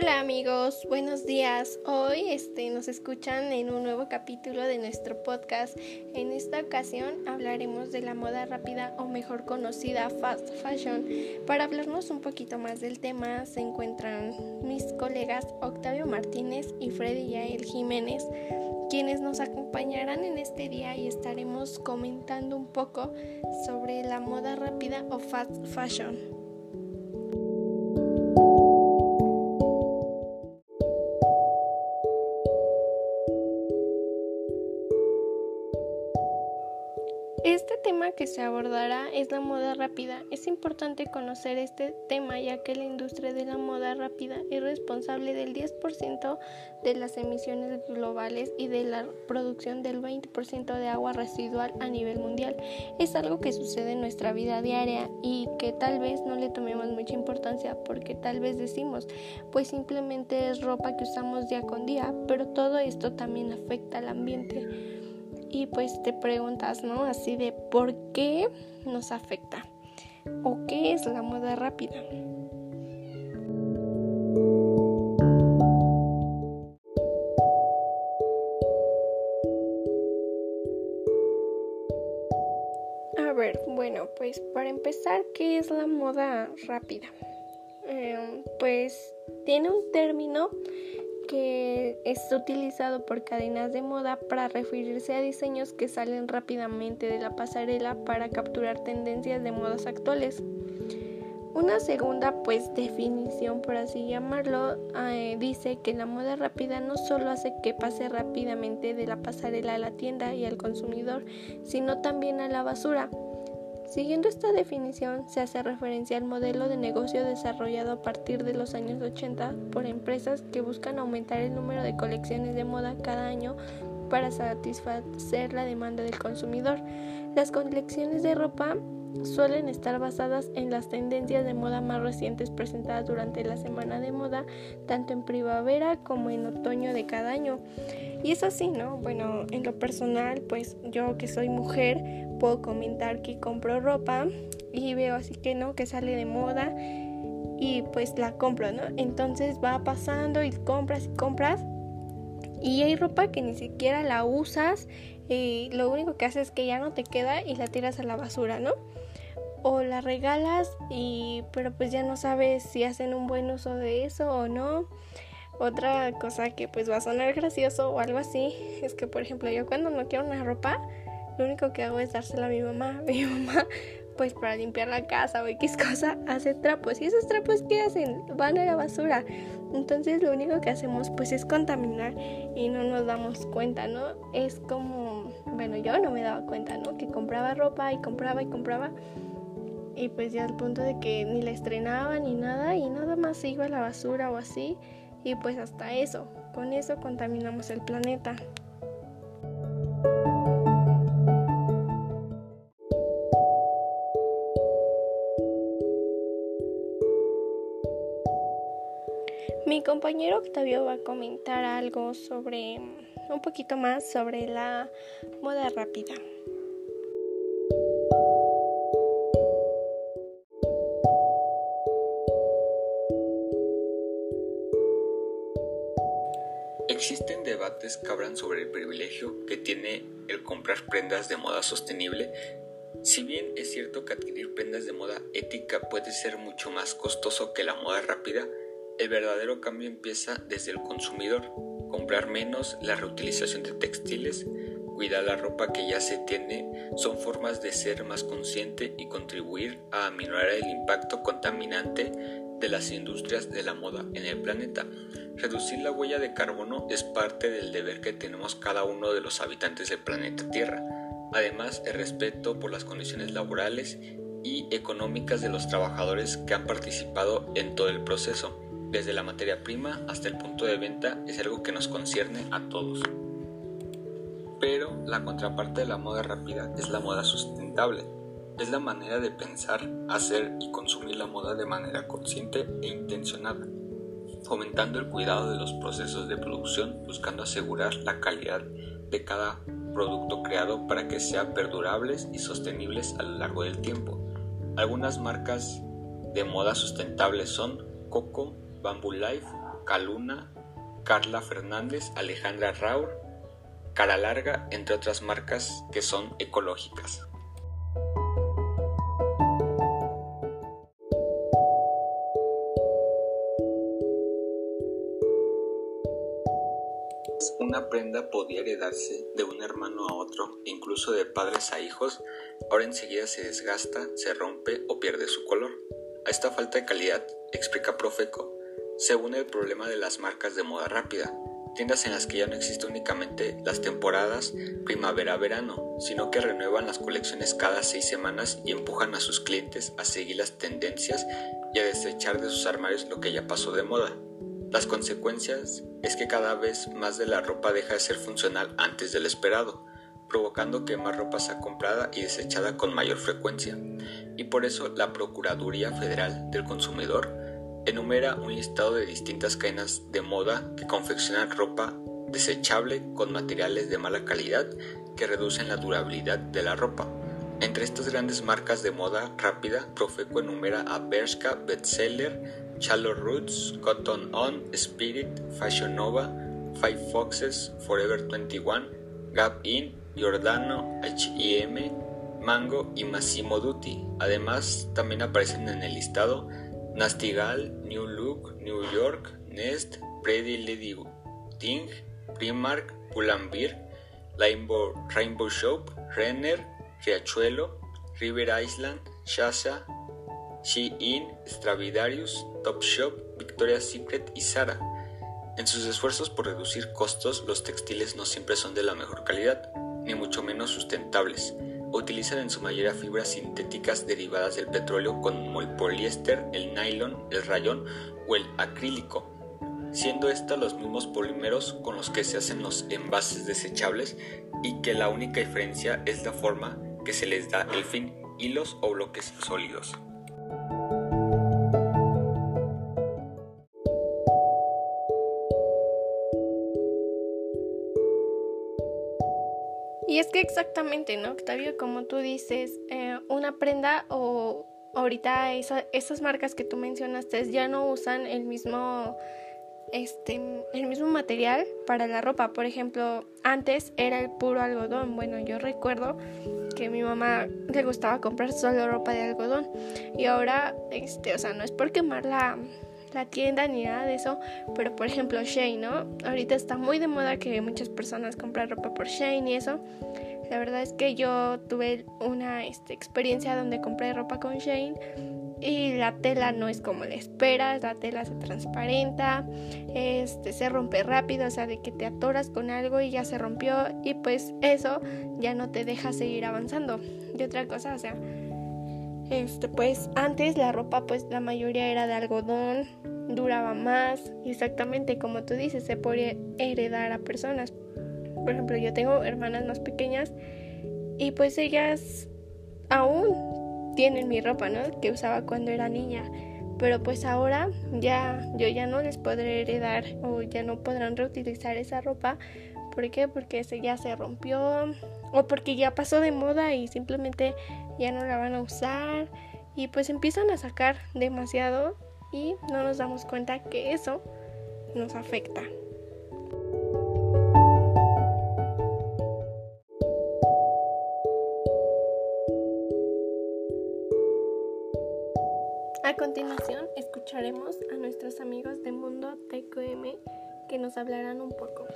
Hola amigos, buenos días. Hoy este, nos escuchan en un nuevo capítulo de nuestro podcast. En esta ocasión hablaremos de la moda rápida o mejor conocida fast fashion. Para hablarnos un poquito más del tema se encuentran mis colegas Octavio Martínez y Freddy Yael Jiménez, quienes nos acompañarán en este día y estaremos comentando un poco sobre la moda rápida o fast fashion. Que se abordará es la moda rápida. Es importante conocer este tema ya que la industria de la moda rápida es responsable del 10% de las emisiones globales y de la producción del 20% de agua residual a nivel mundial. Es algo que sucede en nuestra vida diaria y que tal vez no le tomemos mucha importancia porque tal vez decimos, pues simplemente es ropa que usamos día con día, pero todo esto también afecta al ambiente y pues te preguntas, ¿no? Así de por qué nos afecta o qué es la moda rápida. A ver, bueno, pues para empezar, ¿qué es la moda rápida? Em, pues tiene un término que es utilizado por cadenas de moda para referirse a diseños que salen rápidamente de la pasarela para capturar tendencias de modas actuales. Una segunda pues definición por así llamarlo eh, dice que la moda rápida no solo hace que pase rápidamente de la pasarela a la tienda y al consumidor, sino también a la basura. Siguiendo esta definición, se hace referencia al modelo de negocio desarrollado a partir de los años 80 por empresas que buscan aumentar el número de colecciones de moda cada año para satisfacer la demanda del consumidor. Las colecciones de ropa suelen estar basadas en las tendencias de moda más recientes presentadas durante la semana de moda, tanto en primavera como en otoño de cada año. Y es así, ¿no? Bueno, en lo personal, pues yo que soy mujer, puedo comentar que compro ropa y veo así que no, que sale de moda y pues la compro, ¿no? Entonces va pasando y compras y compras y hay ropa que ni siquiera la usas y lo único que haces es que ya no te queda y la tiras a la basura, ¿no? O la regalas y pero pues ya no sabes si hacen un buen uso de eso o no. Otra cosa que pues va a sonar gracioso o algo así es que por ejemplo yo cuando no quiero una ropa lo único que hago es dársela a mi mamá. Mi mamá, pues para limpiar la casa o X cosa, hace trapos. ¿Y esos trapos qué hacen? Van a la basura. Entonces lo único que hacemos pues es contaminar y no nos damos cuenta, ¿no? Es como, bueno, yo no me daba cuenta, ¿no? Que compraba ropa y compraba y compraba. Y pues ya al punto de que ni la estrenaba ni nada y nada más iba a la basura o así. Y pues hasta eso, con eso contaminamos el planeta. Mi compañero Octavio va a comentar algo sobre, un poquito más sobre la moda rápida. Existen debates que hablan sobre el privilegio que tiene el comprar prendas de moda sostenible. Si bien es cierto que adquirir prendas de moda ética puede ser mucho más costoso que la moda rápida, el verdadero cambio empieza desde el consumidor, comprar menos, la reutilización de textiles, cuidar la ropa que ya se tiene, son formas de ser más consciente y contribuir a aminorar el impacto contaminante de las industrias de la moda en el planeta. Reducir la huella de carbono es parte del deber que tenemos cada uno de los habitantes del planeta Tierra. Además, el respeto por las condiciones laborales y económicas de los trabajadores que han participado en todo el proceso desde la materia prima hasta el punto de venta es algo que nos concierne a todos. Pero la contraparte de la moda rápida es la moda sustentable. Es la manera de pensar, hacer y consumir la moda de manera consciente e intencionada, fomentando el cuidado de los procesos de producción, buscando asegurar la calidad de cada producto creado para que sean perdurables y sostenibles a lo largo del tiempo. Algunas marcas de moda sustentable son Coco, Bamboo Life, Rocaluna, Carla Fernández, Alejandra Raur, Cara Larga, entre otras marcas que son ecológicas. Una prenda podía heredarse de un hermano a otro, incluso de padres a hijos, ahora enseguida se desgasta, se rompe o pierde su color. A esta falta de calidad, explica Profeco, se une el problema de las marcas de moda rápida, tiendas en las que ya no existe únicamente las temporadas primavera-verano, sino que renuevan las colecciones cada seis semanas y empujan a sus clientes a seguir las tendencias y a desechar de sus armarios lo que ya pasó de moda. Las consecuencias es que cada vez más de la ropa deja de ser funcional antes del esperado, provocando que más ropa sea comprada y desechada con mayor frecuencia. Y por eso la Procuraduría Federal del Consumidor enumera un listado de distintas cadenas de moda que confeccionan ropa desechable con materiales de mala calidad que reducen la durabilidad de la ropa. Entre estas grandes marcas de moda rápida, Profeco enumera a Bershka, Bestseller, Shallow Roots, Cotton On, Spirit, Fashion Nova, Five Foxes, Forever 21, Gap In, Giordano, H&M, Mango y Massimo Dutti. Además, también aparecen en el listado Nastigal, New Look, New York, Nest, Ting, Primark, Pull&Bear, Rainbow, Rainbow Shop, Renner, Riachuelo, River Island, Shasha, Shein, Stradivarius, Topshop, Victoria's Secret y Zara. En sus esfuerzos por reducir costos, los textiles no siempre son de la mejor calidad, ni mucho menos sustentables. Utilizan en su mayoría fibras sintéticas derivadas del petróleo como el poliéster, el nylon, el rayón o el acrílico, siendo estos los mismos polímeros con los que se hacen los envases desechables y que la única diferencia es la forma que se les da el fin, hilos o bloques sólidos. Es que exactamente, ¿no, Octavio? Como tú dices, eh, una prenda o ahorita esas marcas que tú mencionaste ya no usan el mismo, este, el mismo material para la ropa. Por ejemplo, antes era el puro algodón. Bueno, yo recuerdo que a mi mamá le gustaba comprar solo ropa de algodón. Y ahora, este, o sea, no es por quemar la la tienda ni nada de eso, pero por ejemplo Shane, ¿no? Ahorita está muy de moda que muchas personas compran ropa por Shane y eso. La verdad es que yo tuve una este, experiencia donde compré ropa con Shane y la tela no es como la esperas, la tela se transparenta, este, se rompe rápido, o sea, de que te atoras con algo y ya se rompió y pues eso ya no te deja seguir avanzando. Y otra cosa, o sea, este, pues antes la ropa, pues la mayoría era de algodón, duraba más, exactamente como tú dices, se podía heredar a personas. Por ejemplo, yo tengo hermanas más pequeñas y pues ellas aún tienen mi ropa, ¿no? Que usaba cuando era niña. Pero pues ahora ya yo ya no les podré heredar o ya no podrán reutilizar esa ropa. ¿Por qué? Porque ese ya se rompió o porque ya pasó de moda y simplemente ya no la van a usar y pues empiezan a sacar demasiado y no nos damos cuenta que eso nos afecta. A continuación escucharemos a nuestros amigos de Mundo TQM que nos hablarán un poco.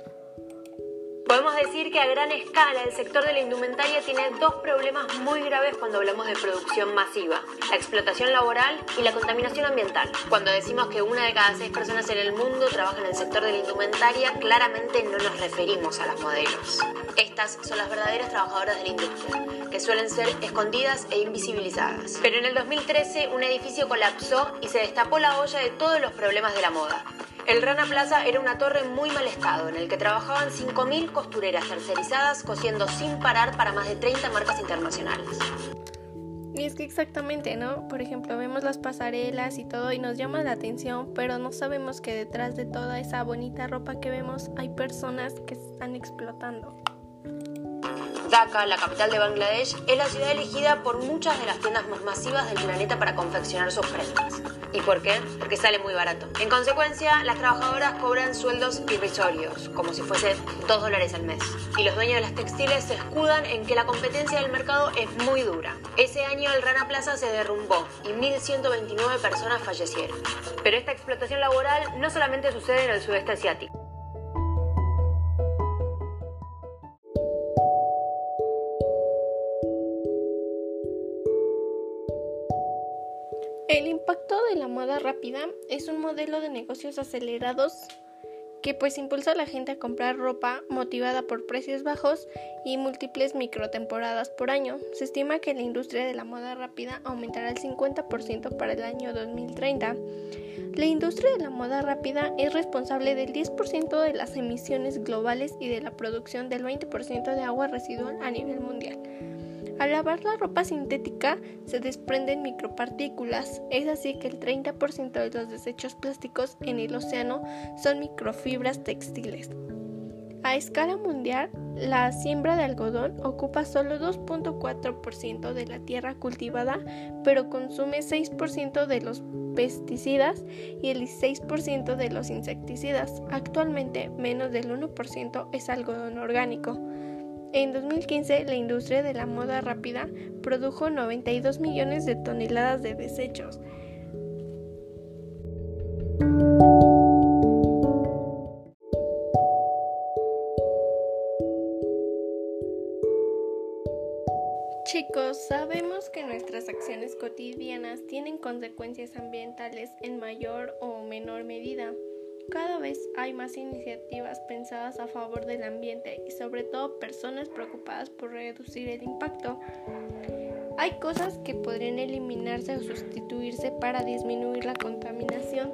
Podemos decir que a gran escala el sector de la indumentaria tiene dos problemas muy graves cuando hablamos de producción masiva, la explotación laboral y la contaminación ambiental. Cuando decimos que una de cada seis personas en el mundo trabaja en el sector de la indumentaria, claramente no nos referimos a las modelos. Estas son las verdaderas trabajadoras de la industria, que suelen ser escondidas e invisibilizadas. Pero en el 2013 un edificio colapsó y se destapó la olla de todos los problemas de la moda. El Rana Plaza era una torre muy mal estado en el que trabajaban 5.000 costureras tercerizadas cosiendo sin parar para más de 30 marcas internacionales. Y es que exactamente, ¿no? Por ejemplo, vemos las pasarelas y todo y nos llama la atención, pero no sabemos que detrás de toda esa bonita ropa que vemos hay personas que están explotando. Dhaka, la capital de Bangladesh, es la ciudad elegida por muchas de las tiendas más masivas del planeta para confeccionar sus prendas. ¿Y por qué? Porque sale muy barato. En consecuencia, las trabajadoras cobran sueldos irrisorios, como si fuese 2 dólares al mes. Y los dueños de las textiles se escudan en que la competencia del mercado es muy dura. Ese año el Rana Plaza se derrumbó y 1.129 personas fallecieron. Pero esta explotación laboral no solamente sucede en el sudeste asiático. De la moda rápida es un modelo de negocios acelerados que pues impulsa a la gente a comprar ropa motivada por precios bajos y múltiples microtemporadas por año. Se estima que la industria de la moda rápida aumentará el 50% para el año 2030. La industria de la moda rápida es responsable del 10% de las emisiones globales y de la producción del 20% de agua residual a nivel mundial. Al lavar la ropa sintética se desprenden micropartículas, es así que el 30% de los desechos plásticos en el océano son microfibras textiles. A escala mundial, la siembra de algodón ocupa solo 2.4% de la tierra cultivada, pero consume 6% de los pesticidas y el 16% de los insecticidas. Actualmente, menos del 1% es algodón orgánico. En 2015, la industria de la moda rápida produjo 92 millones de toneladas de desechos. Chicos, sabemos que nuestras acciones cotidianas tienen consecuencias ambientales en mayor o menor medida. Cada vez hay más iniciativas pensadas a favor del ambiente y sobre todo personas preocupadas por reducir el impacto. Hay cosas que podrían eliminarse o sustituirse para disminuir la contaminación,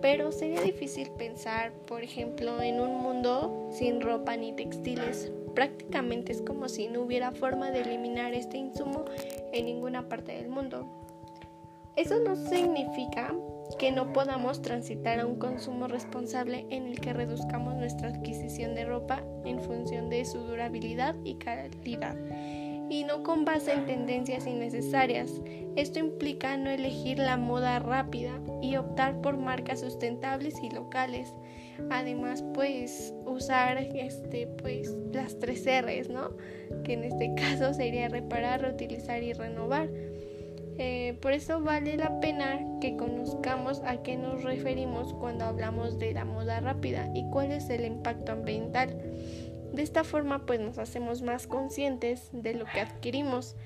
pero sería difícil pensar, por ejemplo, en un mundo sin ropa ni textiles. Prácticamente es como si no hubiera forma de eliminar este insumo en ninguna parte del mundo. Eso no significa que no podamos transitar a un consumo responsable en el que reduzcamos nuestra adquisición de ropa en función de su durabilidad y calidad y no con base en tendencias innecesarias. Esto implica no elegir la moda rápida y optar por marcas sustentables y locales. Además, pues usar este pues las tres R's, ¿no? Que en este caso sería reparar, reutilizar y renovar. Eh, por eso vale la pena que conozcamos a qué nos referimos cuando hablamos de la moda rápida y cuál es el impacto ambiental. De esta forma pues nos hacemos más conscientes de lo que adquirimos.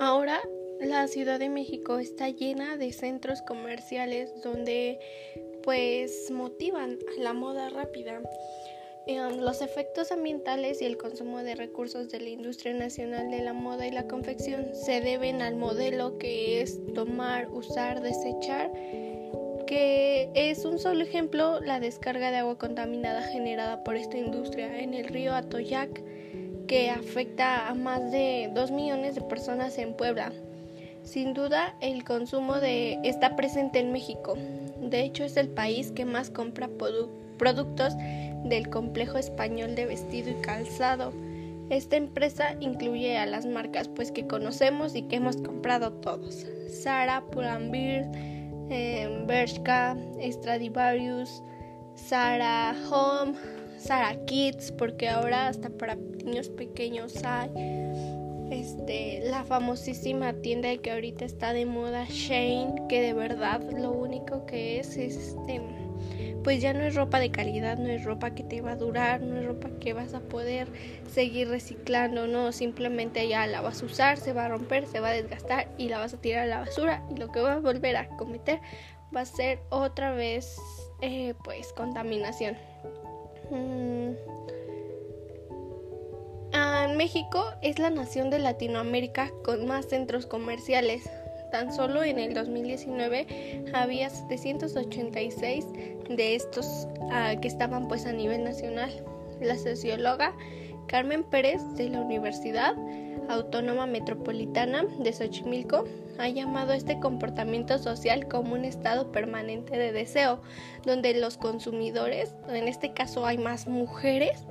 Ahora la Ciudad de México está llena de centros comerciales donde pues motivan la moda rápida. Em, los efectos ambientales y el consumo de recursos de la industria nacional de la moda y la confección se deben al modelo que es tomar, usar, desechar, que es un solo ejemplo la descarga de agua contaminada generada por esta industria en el río Atoyac, que afecta a más de 2 millones de personas en Puebla. Sin duda, el consumo de está presente en México. De hecho, es el país que más compra productos del complejo español de vestido y calzado. Esta empresa incluye a las marcas pues que conocemos y que hemos comprado todos. Zara, Pull&Bear, eh, Bershka, Stradivarius, Zara Home, Zara Kids, porque ahora hasta para niños pequeños hay este, la famosísima tienda que ahorita está de moda, Shane, que de verdad lo único que es, este, pues ya no es ropa de calidad, no es ropa que te va a durar, no es ropa que vas a poder seguir reciclando, no, simplemente ya la vas a usar, se va a romper, se va a desgastar y la vas a tirar a la basura y lo que vas a volver a cometer va a ser otra vez, eh, pues, contaminación. Mm. Ah, México es la nación de Latinoamérica con más centros comerciales. Tan solo en el 2019 había 786 de estos ah, que estaban pues a nivel nacional. La socióloga Carmen Pérez de la Universidad Autónoma Metropolitana de Xochimilco ha llamado este comportamiento social como un estado permanente de deseo, donde los consumidores, en este caso hay más mujeres,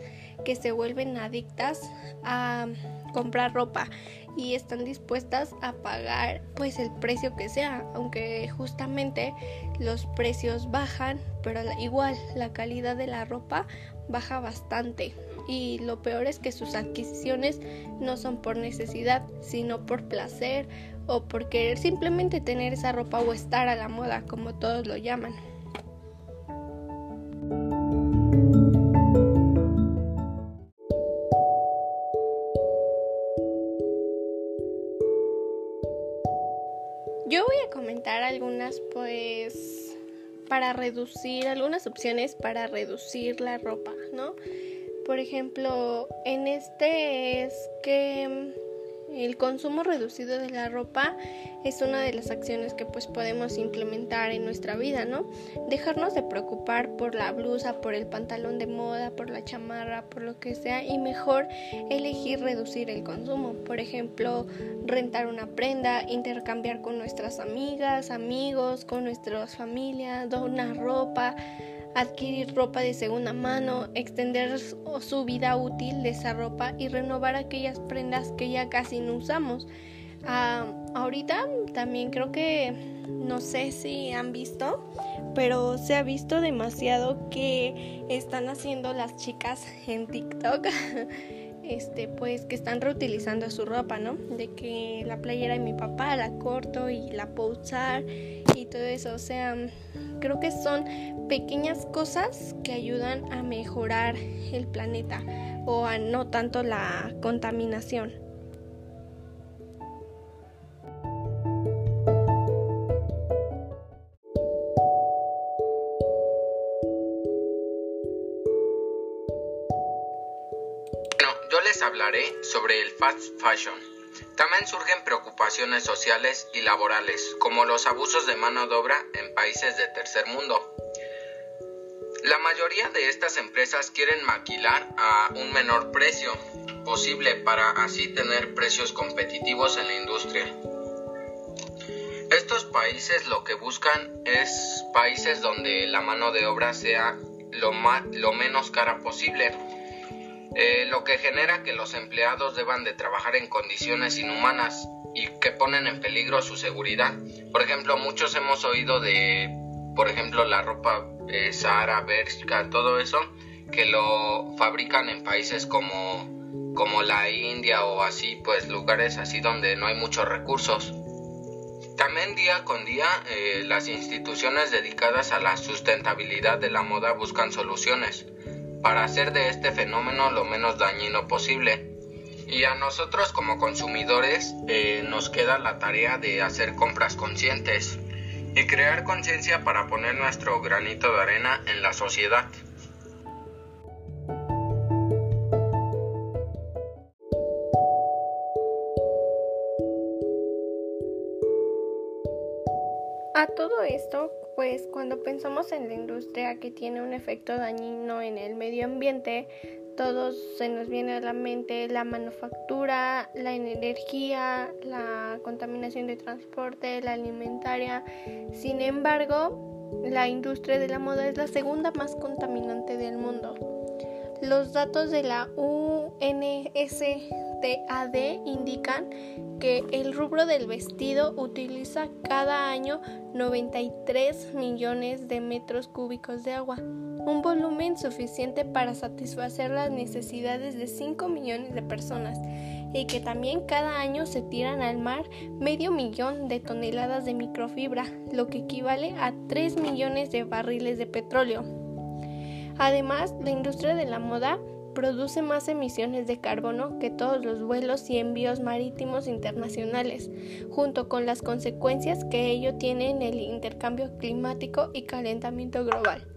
que se vuelven adictas a comprar ropa y están dispuestas a pagar pues el precio que sea, aunque justamente los precios bajan, pero igual la calidad de la ropa baja bastante y lo peor es que sus adquisiciones no son por necesidad, sino por placer o por querer simplemente tener esa ropa o estar a la moda, como todos lo llaman. Comentar algunas pues para reducir algunas opciones para reducir la ropa, ¿no? Por ejemplo, en este es que el consumo reducido de la ropa es una de las acciones que pues podemos implementar en nuestra vida, ¿no? Dejarnos de preocupar por la blusa, por el pantalón de moda, por la chamarra, por lo que sea y mejor elegir reducir el consumo. Por ejemplo, rentar una prenda, intercambiar con nuestras amigas, amigos, con nuestras familias, donar ropa adquirir ropa de segunda mano, extender su vida útil de esa ropa y renovar aquellas prendas que ya casi no usamos. Ah, ahorita también creo que, no sé si han visto, pero se ha visto demasiado que están haciendo las chicas en TikTok. este, pues que están reutilizando su ropa, ¿no? De que la playera de mi papá la corto y la puedo usar y todo eso. O sea, creo que son pequeñas cosas que ayudan a mejorar el planeta o a no tanto la contaminación. Hablaré sobre el fast fashion. También surgen preocupaciones sociales y laborales, como los abusos de mano de obra en países de tercer mundo. La mayoría de estas empresas quieren maquilar a un menor precio posible para así tener precios competitivos en la industria. Estos países lo que buscan es países donde la mano de obra sea lo, lo menos cara posible eh, lo que genera que los empleados deban de trabajar en condiciones inhumanas y que ponen en peligro su seguridad. Por ejemplo, muchos hemos oído de, por ejemplo, la ropa eh, Sahara, Bershka, todo eso, que lo fabrican en países como, como la India o así, pues lugares así donde no hay muchos recursos. También día con día eh, las instituciones dedicadas a la sustentabilidad de la moda buscan soluciones para hacer de este fenómeno lo menos dañino posible. Y a nosotros como consumidores eh, nos queda la tarea de hacer compras conscientes y crear conciencia para poner nuestro granito de arena en la sociedad. A todo esto, pues cuando pensamos en la industria que tiene un efecto dañino en el medio ambiente, todos se nos viene a la mente la manufactura, la energía, la contaminación de transporte, la alimentaria. Sin embargo, la industria de la moda es la segunda más contaminante del mundo. Los datos de la UNSTAD indican que el rubro del vestido utiliza cada año 93 millones de metros cúbicos de agua, un volumen suficiente para satisfacer las necesidades de 5 millones de personas y que también cada año se tiran al mar medio millón de toneladas de microfibra, lo que equivale a 3 millones de barriles de petróleo. Además, la industria de la moda produce más emisiones de carbono que todos los vuelos y envíos marítimos internacionales, junto con las consecuencias que ello tiene en el intercambio climático y calentamiento global.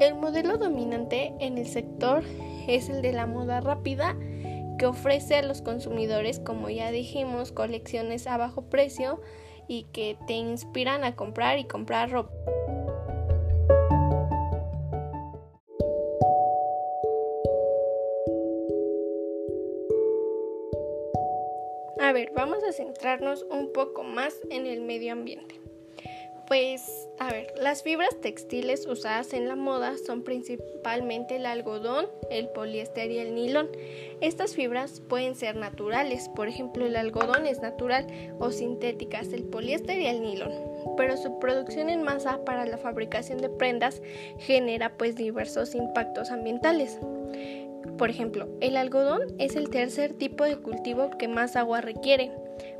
El modelo dominante en el sector es el de la moda rápida, que ofrece a los consumidores, como ya dijimos, colecciones a bajo precio y que te inspiran a comprar y comprar ropa. A ver, vamos a centrarnos un poco más en el medio ambiente. Pues, a ver, las fibras textiles usadas en la moda son principalmente el algodón, el poliéster y el nilón. Estas fibras pueden ser naturales, por ejemplo, el algodón es natural, o sintéticas, el poliéster y el nilón. Pero su producción en masa para la fabricación de prendas genera pues diversos impactos ambientales. Por ejemplo, el algodón es el tercer tipo de cultivo que más agua requiere.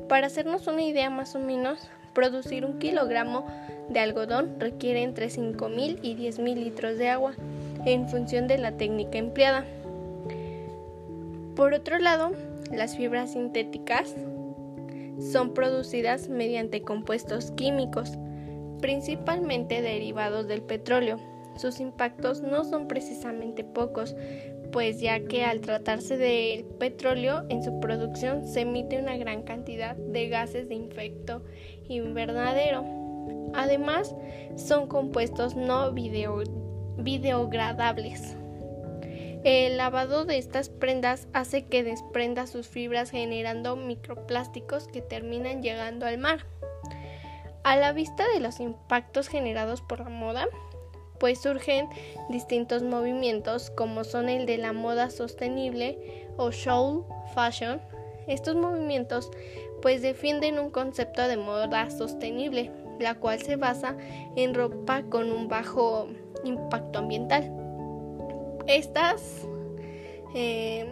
Para hacernos una idea más o menos, Producir un kilogramo de algodón requiere entre 5.000 y 10.000 litros de agua, en función de la técnica empleada. Por otro lado, las fibras sintéticas son producidas mediante compuestos químicos, principalmente derivados del petróleo. Sus impactos no son precisamente pocos, pues ya que al tratarse del petróleo en su producción se emite una gran cantidad de gases de infecto invernadero. Además, son compuestos no videogradables. El lavado de estas prendas hace que desprenda sus fibras generando microplásticos que terminan llegando al mar. A la vista de los impactos generados por la moda, pues surgen distintos movimientos como son el de la moda sostenible o show fashion. Estos movimientos pues defienden un concepto de moda sostenible, la cual se basa en ropa con un bajo impacto ambiental. Estas, eh,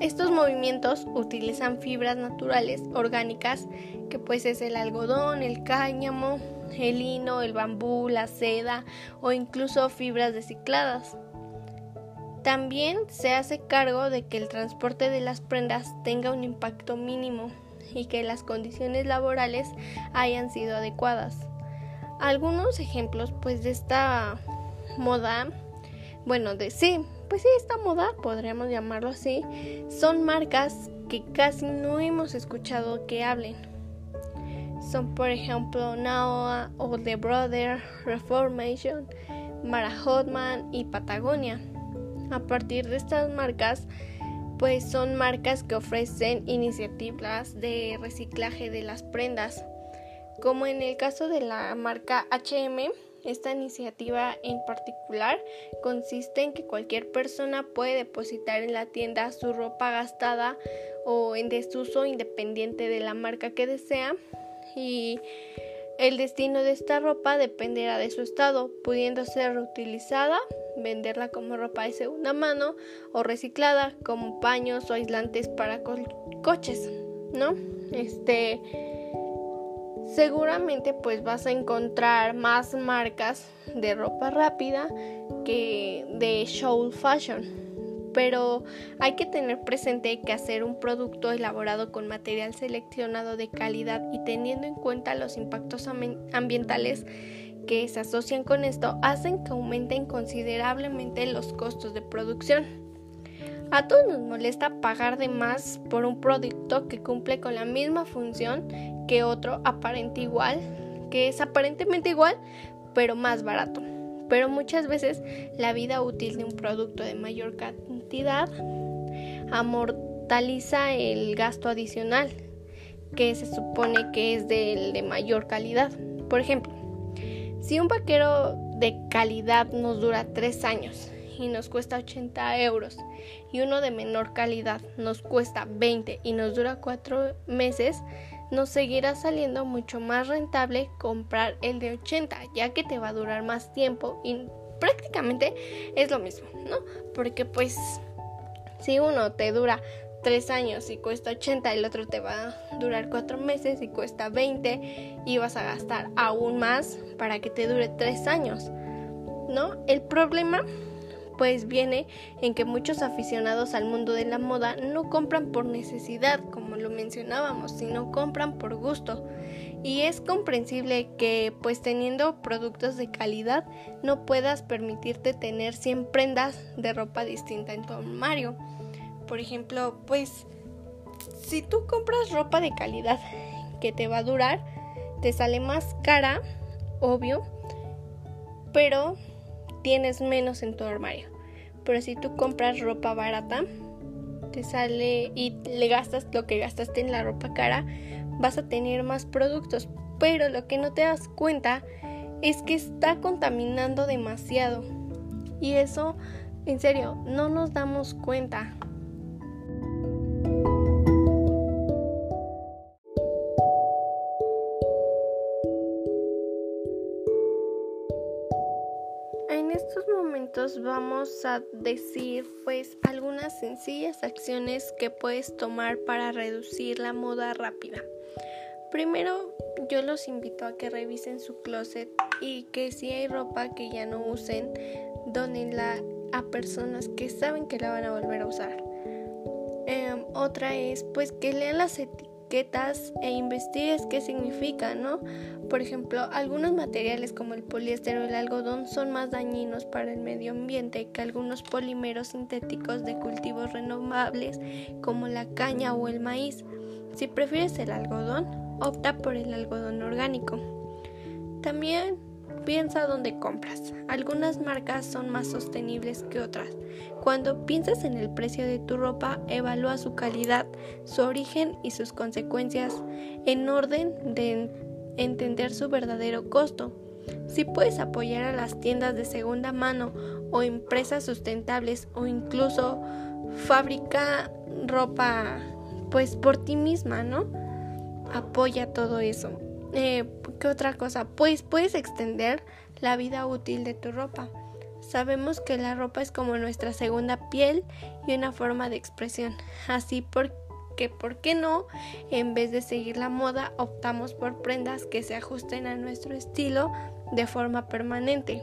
estos movimientos utilizan fibras naturales orgánicas, que pues es el algodón, el cáñamo, el lino, el bambú, la seda o incluso fibras recicladas. También se hace cargo de que el transporte de las prendas tenga un impacto mínimo y que las condiciones laborales hayan sido adecuadas. Algunos ejemplos pues de esta moda, bueno, de sí, pues sí, esta moda, podríamos llamarlo así, son marcas que casi no hemos escuchado que hablen son por ejemplo Naoa o The Brother, Reformation, Mara Hotman y Patagonia. A partir de estas marcas, pues son marcas que ofrecen iniciativas de reciclaje de las prendas. Como en el caso de la marca HM, esta iniciativa en particular consiste en que cualquier persona puede depositar en la tienda su ropa gastada o en desuso independiente de la marca que desea y el destino de esta ropa dependerá de su estado, pudiendo ser reutilizada, venderla como ropa de segunda mano o reciclada como paños o aislantes para coches, ¿no? Este seguramente pues vas a encontrar más marcas de ropa rápida que de show fashion pero hay que tener presente que hacer un producto elaborado con material seleccionado de calidad y teniendo en cuenta los impactos ambientales que se asocian con esto hacen que aumenten considerablemente los costos de producción. A todos nos molesta pagar de más por un producto que cumple con la misma función que otro aparente igual, que es aparentemente igual, pero más barato pero muchas veces la vida útil de un producto de mayor amortaliza el gasto adicional que se supone que es del de mayor calidad. Por ejemplo, si un vaquero de calidad nos dura 3 años y nos cuesta 80 euros y uno de menor calidad nos cuesta 20 y nos dura 4 meses, nos seguirá saliendo mucho más rentable comprar el de 80, ya que te va a durar más tiempo y prácticamente es lo mismo, ¿no? Porque pues si uno te dura 3 años y cuesta 80, el otro te va a durar 4 meses y cuesta 20 y vas a gastar aún más para que te dure 3 años, ¿no? El problema pues viene en que muchos aficionados al mundo de la moda no compran por necesidad, como lo mencionábamos, sino compran por gusto. Y es comprensible que pues teniendo productos de calidad no puedas permitirte tener 100 prendas de ropa distinta en tu armario. Por ejemplo, pues si tú compras ropa de calidad que te va a durar, te sale más cara, obvio, pero tienes menos en tu armario. Pero si tú compras ropa barata, te sale y le gastas lo que gastaste en la ropa cara, vas a tener más productos. Pero lo que no te das cuenta es que está contaminando demasiado. Y eso, en serio, no nos damos cuenta. En estos momentos vamos a decir pues algunas sencillas acciones que puedes tomar para reducir la moda rápida. Primero, yo los invito a que revisen su closet y que si hay ropa que ya no usen, donenla a personas que saben que la van a volver a usar. Em, otra es pues que lean las etiquetas e investigues qué significa, ¿no? Por ejemplo, algunos materiales como el poliéster o el algodón son más dañinos para el medio ambiente que algunos polímeros sintéticos de cultivos renovables como la caña o el maíz. Si prefieres el algodón, opta por el algodón orgánico. También piensa dónde compras. Algunas marcas son más sostenibles que otras. Cuando piensas en el precio de tu ropa, evalúa su calidad, su origen y sus consecuencias en orden de entender su verdadero costo. Si puedes apoyar a las tiendas de segunda mano o empresas sustentables o incluso fabrica ropa pues por ti misma, ¿no? Apoya todo eso. Eh, ¿Qué otra cosa? Pues puedes extender la vida útil de tu ropa. Sabemos que la ropa es como nuestra segunda piel y una forma de expresión. Así porque, ¿por qué no? En vez de seguir la moda, optamos por prendas que se ajusten a nuestro estilo de forma permanente.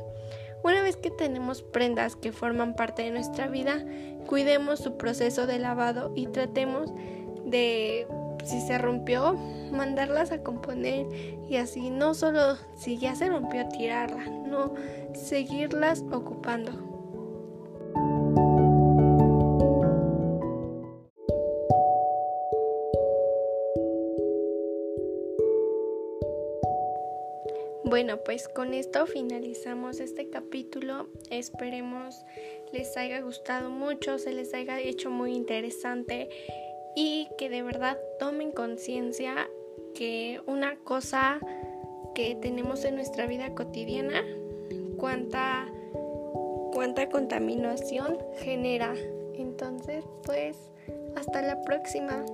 Una vez que tenemos prendas que forman parte de nuestra vida, cuidemos su proceso de lavado y tratemos de si se rompió, mandarlas a componer y así no solo si ya se rompió tirarla, no seguirlas ocupando. Bueno, pues con esto finalizamos este capítulo. Esperemos les haya gustado mucho, se les haya hecho muy interesante y que de verdad tomen conciencia que una cosa que tenemos en nuestra vida cotidiana, cuánta, cuánta contaminación genera. Entonces, pues, hasta la próxima.